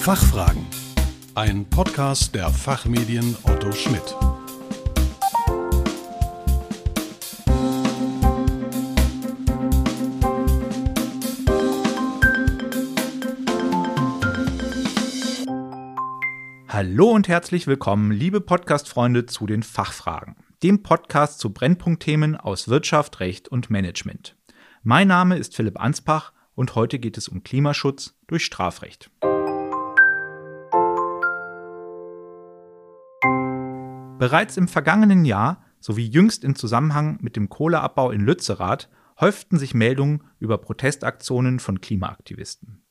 Fachfragen. Ein Podcast der Fachmedien Otto Schmidt. Hallo und herzlich willkommen, liebe Podcast-Freunde, zu den Fachfragen, dem Podcast zu Brennpunktthemen aus Wirtschaft, Recht und Management. Mein Name ist Philipp Ansbach und heute geht es um Klimaschutz durch Strafrecht. Bereits im vergangenen Jahr sowie jüngst im Zusammenhang mit dem Kohleabbau in Lützerath häuften sich Meldungen über Protestaktionen von Klimaaktivisten.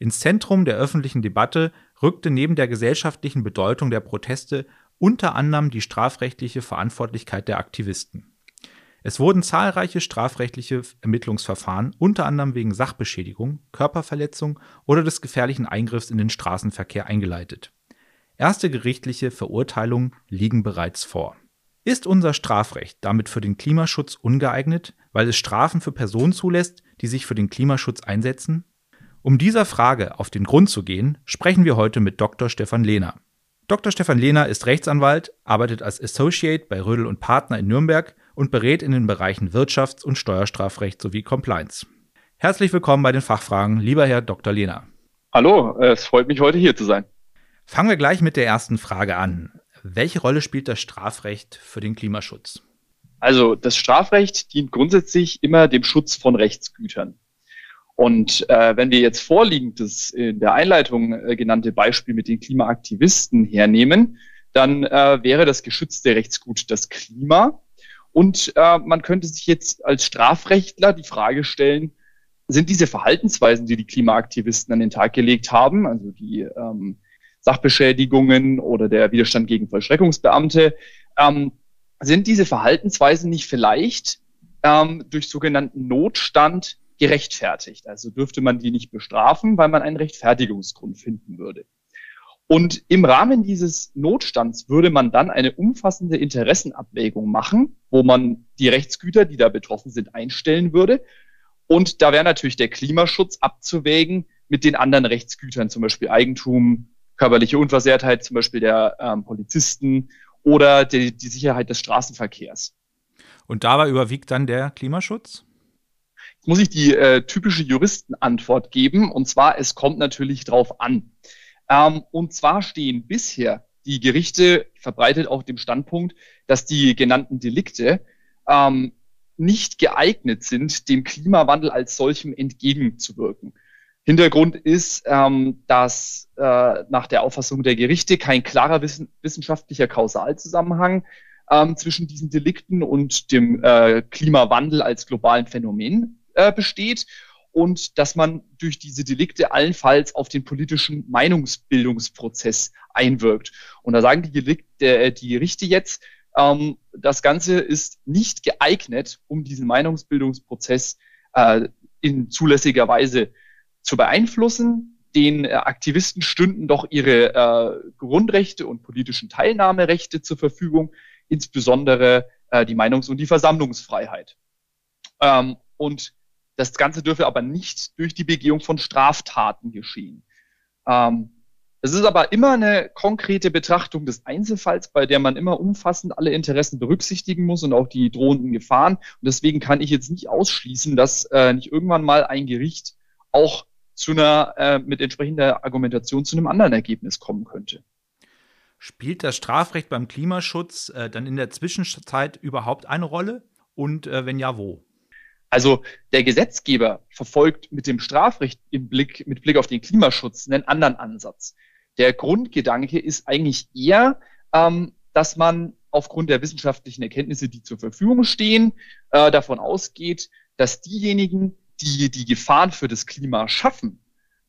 Ins Zentrum der öffentlichen Debatte rückte neben der gesellschaftlichen Bedeutung der Proteste unter anderem die strafrechtliche Verantwortlichkeit der Aktivisten. Es wurden zahlreiche strafrechtliche Ermittlungsverfahren, unter anderem wegen Sachbeschädigung, Körperverletzung oder des gefährlichen Eingriffs in den Straßenverkehr eingeleitet. Erste gerichtliche Verurteilungen liegen bereits vor. Ist unser Strafrecht damit für den Klimaschutz ungeeignet, weil es Strafen für Personen zulässt, die sich für den Klimaschutz einsetzen? Um dieser Frage auf den Grund zu gehen, sprechen wir heute mit Dr. Stefan Lehner. Dr. Stefan Lehner ist Rechtsanwalt, arbeitet als Associate bei Rödel und Partner in Nürnberg und berät in den Bereichen Wirtschafts- und Steuerstrafrecht sowie Compliance. Herzlich willkommen bei den Fachfragen, lieber Herr Dr. Lehner. Hallo, es freut mich heute hier zu sein. Fangen wir gleich mit der ersten Frage an. Welche Rolle spielt das Strafrecht für den Klimaschutz? Also das Strafrecht dient grundsätzlich immer dem Schutz von Rechtsgütern. Und äh, wenn wir jetzt vorliegend das in der Einleitung äh, genannte Beispiel mit den Klimaaktivisten hernehmen, dann äh, wäre das geschützte Rechtsgut das Klima. Und äh, man könnte sich jetzt als Strafrechtler die Frage stellen, sind diese Verhaltensweisen, die die Klimaaktivisten an den Tag gelegt haben, also die ähm, Sachbeschädigungen oder der Widerstand gegen Vollstreckungsbeamte, ähm, sind diese Verhaltensweisen nicht vielleicht ähm, durch sogenannten Notstand gerechtfertigt? Also dürfte man die nicht bestrafen, weil man einen Rechtfertigungsgrund finden würde. Und im Rahmen dieses Notstands würde man dann eine umfassende Interessenabwägung machen, wo man die Rechtsgüter, die da betroffen sind, einstellen würde. Und da wäre natürlich der Klimaschutz abzuwägen mit den anderen Rechtsgütern, zum Beispiel Eigentum, körperliche Unversehrtheit zum Beispiel der ähm, Polizisten oder die, die Sicherheit des Straßenverkehrs. Und dabei überwiegt dann der Klimaschutz? Jetzt muss ich die äh, typische Juristenantwort geben, und zwar, es kommt natürlich drauf an. Ähm, und zwar stehen bisher die Gerichte verbreitet auf dem Standpunkt, dass die genannten Delikte ähm, nicht geeignet sind, dem Klimawandel als solchem entgegenzuwirken. Hintergrund ist, ähm, dass äh, nach der Auffassung der Gerichte kein klarer wissen, wissenschaftlicher Kausalzusammenhang ähm, zwischen diesen Delikten und dem äh, Klimawandel als globalen Phänomen äh, besteht und dass man durch diese Delikte allenfalls auf den politischen Meinungsbildungsprozess einwirkt. Und da sagen die, Delikte, äh, die Gerichte jetzt, ähm, das Ganze ist nicht geeignet, um diesen Meinungsbildungsprozess äh, in zulässiger Weise zu beeinflussen. Den äh, Aktivisten stünden doch ihre äh, Grundrechte und politischen Teilnahmerechte zur Verfügung, insbesondere äh, die Meinungs- und die Versammlungsfreiheit. Ähm, und das Ganze dürfe aber nicht durch die Begehung von Straftaten geschehen. Ähm, es ist aber immer eine konkrete Betrachtung des Einzelfalls, bei der man immer umfassend alle Interessen berücksichtigen muss und auch die drohenden Gefahren. Und deswegen kann ich jetzt nicht ausschließen, dass äh, nicht irgendwann mal ein Gericht auch zu einer, äh, mit entsprechender Argumentation zu einem anderen Ergebnis kommen könnte. Spielt das Strafrecht beim Klimaschutz äh, dann in der Zwischenzeit überhaupt eine Rolle? Und äh, wenn ja, wo? Also der Gesetzgeber verfolgt mit dem Strafrecht im Blick, mit Blick auf den Klimaschutz einen anderen Ansatz. Der Grundgedanke ist eigentlich eher, ähm, dass man aufgrund der wissenschaftlichen Erkenntnisse, die zur Verfügung stehen, äh, davon ausgeht, dass diejenigen, die die Gefahren für das Klima schaffen,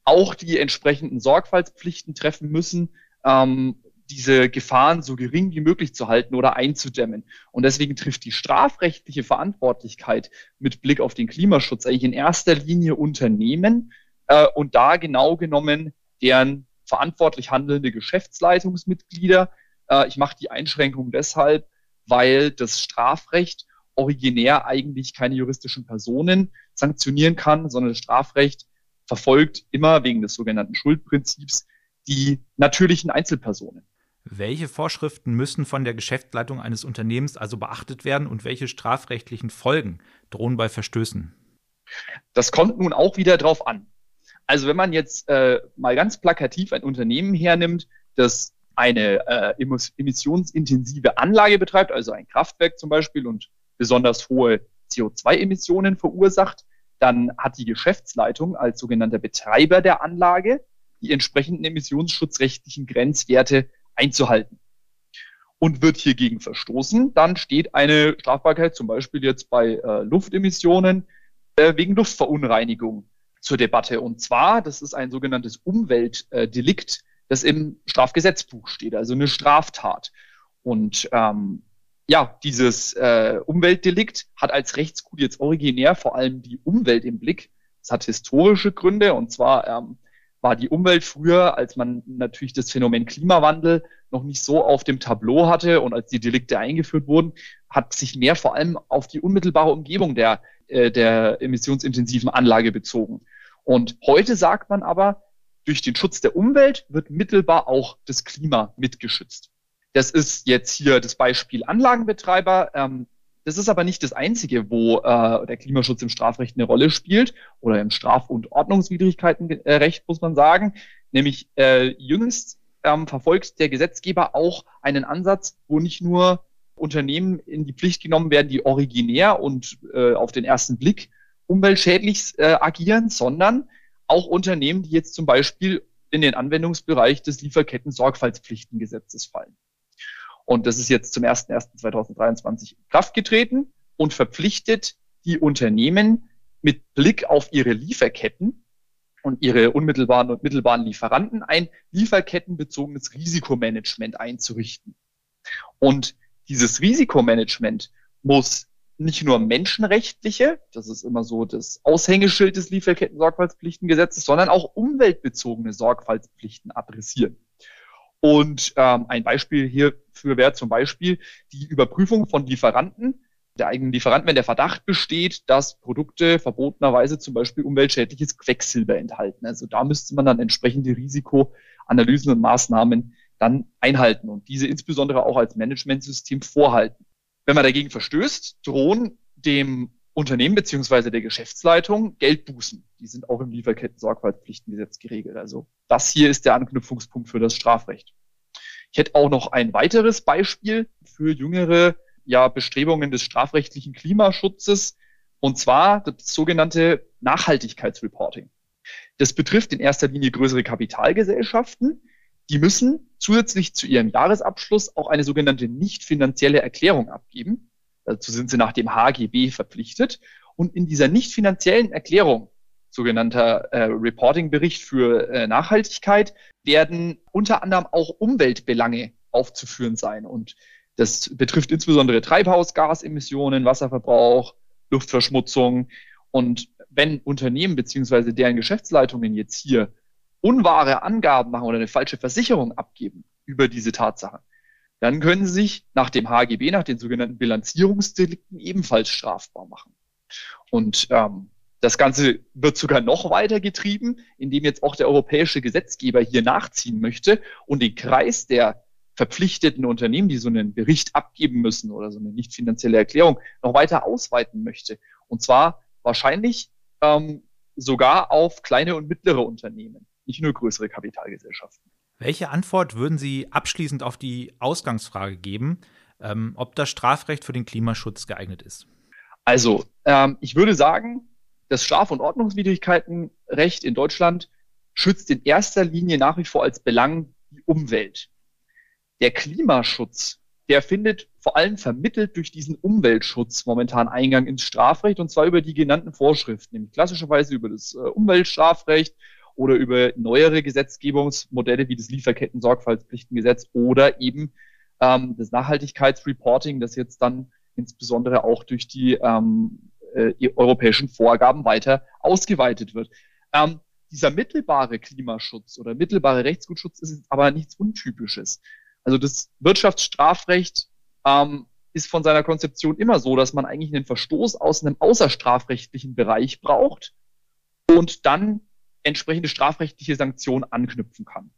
auch die entsprechenden Sorgfaltspflichten treffen müssen, ähm, diese Gefahren so gering wie möglich zu halten oder einzudämmen. Und deswegen trifft die strafrechtliche Verantwortlichkeit mit Blick auf den Klimaschutz eigentlich in erster Linie Unternehmen äh, und da genau genommen deren verantwortlich handelnde Geschäftsleitungsmitglieder. Äh, ich mache die Einschränkung deshalb, weil das Strafrecht originär eigentlich keine juristischen Personen sanktionieren kann, sondern das Strafrecht verfolgt immer wegen des sogenannten Schuldprinzips die natürlichen Einzelpersonen. Welche Vorschriften müssen von der Geschäftsleitung eines Unternehmens also beachtet werden und welche strafrechtlichen Folgen drohen bei Verstößen? Das kommt nun auch wieder drauf an. Also wenn man jetzt äh, mal ganz plakativ ein Unternehmen hernimmt, das eine äh, emissionsintensive Anlage betreibt, also ein Kraftwerk zum Beispiel und besonders hohe CO2-Emissionen verursacht, dann hat die Geschäftsleitung als sogenannter Betreiber der Anlage die entsprechenden emissionsschutzrechtlichen Grenzwerte einzuhalten. Und wird hiergegen verstoßen, dann steht eine Strafbarkeit zum Beispiel jetzt bei äh, Luftemissionen äh, wegen Luftverunreinigung zur Debatte. Und zwar, das ist ein sogenanntes Umweltdelikt, das im Strafgesetzbuch steht, also eine Straftat. Und ähm, ja, dieses äh, Umweltdelikt hat als Rechtsgut jetzt originär vor allem die Umwelt im Blick. Es hat historische Gründe und zwar ähm, war die Umwelt früher, als man natürlich das Phänomen Klimawandel noch nicht so auf dem Tableau hatte und als die Delikte eingeführt wurden, hat sich mehr vor allem auf die unmittelbare Umgebung der, äh, der emissionsintensiven Anlage bezogen. Und heute sagt man aber, durch den Schutz der Umwelt wird mittelbar auch das Klima mitgeschützt. Das ist jetzt hier das Beispiel Anlagenbetreiber. Ähm, das ist aber nicht das Einzige, wo äh, der Klimaschutz im Strafrecht eine Rolle spielt oder im Straf- und Ordnungswidrigkeitenrecht, muss man sagen. Nämlich äh, jüngst ähm, verfolgt der Gesetzgeber auch einen Ansatz, wo nicht nur Unternehmen in die Pflicht genommen werden, die originär und äh, auf den ersten Blick umweltschädlich äh, agieren, sondern auch Unternehmen, die jetzt zum Beispiel in den Anwendungsbereich des Lieferketten-Sorgfaltspflichtengesetzes fallen. Und das ist jetzt zum 01.01.2023 in Kraft getreten und verpflichtet die Unternehmen mit Blick auf ihre Lieferketten und ihre unmittelbaren und mittelbaren Lieferanten ein lieferkettenbezogenes Risikomanagement einzurichten. Und dieses Risikomanagement muss nicht nur menschenrechtliche, das ist immer so das Aushängeschild des Lieferketten-Sorgfaltspflichtengesetzes, sondern auch umweltbezogene Sorgfaltspflichten adressieren. Und ähm, ein Beispiel hierfür wäre zum Beispiel die Überprüfung von Lieferanten, der eigenen Lieferanten, wenn der Verdacht besteht, dass Produkte verbotenerweise zum Beispiel umweltschädliches Quecksilber enthalten. Also da müsste man dann entsprechende Risikoanalysen und Maßnahmen dann einhalten und diese insbesondere auch als Managementsystem vorhalten. Wenn man dagegen verstößt, drohen dem Unternehmen beziehungsweise der Geschäftsleitung Geldbußen. Die sind auch im Lieferketten-Sorgfaltspflichtengesetz geregelt. Also das hier ist der Anknüpfungspunkt für das Strafrecht. Ich hätte auch noch ein weiteres Beispiel für jüngere ja, Bestrebungen des strafrechtlichen Klimaschutzes, und zwar das sogenannte Nachhaltigkeitsreporting. Das betrifft in erster Linie größere Kapitalgesellschaften. Die müssen zusätzlich zu ihrem Jahresabschluss auch eine sogenannte nicht finanzielle Erklärung abgeben. Dazu sind sie nach dem HGB verpflichtet. Und in dieser nicht finanziellen Erklärung, sogenannter äh, Reporting-Bericht für äh, Nachhaltigkeit, werden unter anderem auch Umweltbelange aufzuführen sein. Und das betrifft insbesondere Treibhausgasemissionen, Wasserverbrauch, Luftverschmutzung. Und wenn Unternehmen beziehungsweise deren Geschäftsleitungen jetzt hier unwahre Angaben machen oder eine falsche Versicherung abgeben über diese Tatsache, dann können sie sich nach dem HGB, nach den sogenannten Bilanzierungsdelikten ebenfalls strafbar machen. Und ähm, das Ganze wird sogar noch weiter getrieben, indem jetzt auch der europäische Gesetzgeber hier nachziehen möchte und den Kreis der verpflichteten Unternehmen, die so einen Bericht abgeben müssen oder so eine nicht finanzielle Erklärung, noch weiter ausweiten möchte. Und zwar wahrscheinlich ähm, sogar auf kleine und mittlere Unternehmen, nicht nur größere Kapitalgesellschaften. Welche Antwort würden Sie abschließend auf die Ausgangsfrage geben, ähm, ob das Strafrecht für den Klimaschutz geeignet ist? Also, ähm, ich würde sagen, das Straf- und Ordnungswidrigkeitenrecht in Deutschland schützt in erster Linie nach wie vor als Belang die Umwelt. Der Klimaschutz, der findet vor allem vermittelt durch diesen Umweltschutz momentan Eingang ins Strafrecht und zwar über die genannten Vorschriften, nämlich klassischerweise über das äh, Umweltstrafrecht oder über neuere Gesetzgebungsmodelle wie das Lieferketten-Sorgfaltspflichtengesetz oder eben ähm, das Nachhaltigkeitsreporting, das jetzt dann insbesondere auch durch die ähm, äh, europäischen Vorgaben weiter ausgeweitet wird. Ähm, dieser mittelbare Klimaschutz oder mittelbare Rechtsgutschutz ist aber nichts Untypisches. Also das Wirtschaftsstrafrecht ähm, ist von seiner Konzeption immer so, dass man eigentlich einen Verstoß aus einem außerstrafrechtlichen Bereich braucht und dann entsprechende strafrechtliche Sanktionen anknüpfen kann.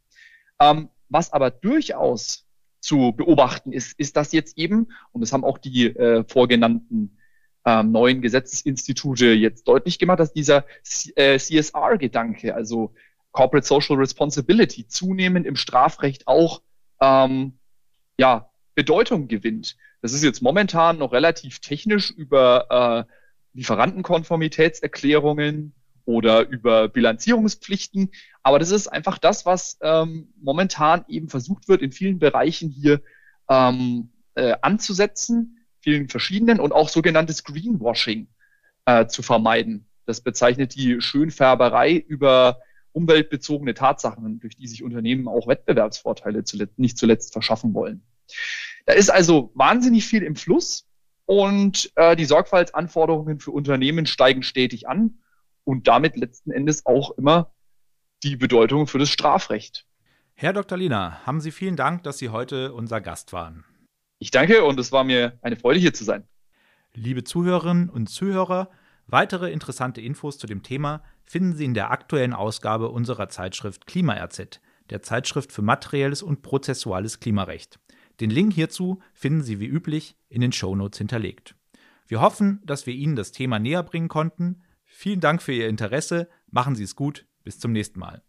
Ähm, was aber durchaus zu beobachten ist, ist, dass jetzt eben, und das haben auch die äh, vorgenannten ähm, neuen Gesetzesinstitute jetzt deutlich gemacht, dass dieser äh, CSR-Gedanke, also Corporate Social Responsibility, zunehmend im Strafrecht auch ähm, ja, Bedeutung gewinnt. Das ist jetzt momentan noch relativ technisch über äh, Lieferantenkonformitätserklärungen oder über Bilanzierungspflichten. Aber das ist einfach das, was ähm, momentan eben versucht wird, in vielen Bereichen hier ähm, äh, anzusetzen, vielen verschiedenen und auch sogenanntes Greenwashing äh, zu vermeiden. Das bezeichnet die Schönfärberei über umweltbezogene Tatsachen, durch die sich Unternehmen auch Wettbewerbsvorteile zuletzt, nicht zuletzt verschaffen wollen. Da ist also wahnsinnig viel im Fluss und äh, die Sorgfaltsanforderungen für Unternehmen steigen stetig an und damit letzten Endes auch immer die Bedeutung für das Strafrecht. Herr Dr. Lina, haben Sie vielen Dank, dass Sie heute unser Gast waren. Ich danke und es war mir eine Freude, hier zu sein. Liebe Zuhörerinnen und Zuhörer, weitere interessante Infos zu dem Thema finden Sie in der aktuellen Ausgabe unserer Zeitschrift KlimaRZ, der Zeitschrift für materielles und prozessuales Klimarecht. Den Link hierzu finden Sie wie üblich in den Shownotes hinterlegt. Wir hoffen, dass wir Ihnen das Thema näher bringen konnten. Vielen Dank für Ihr Interesse, machen Sie es gut, bis zum nächsten Mal.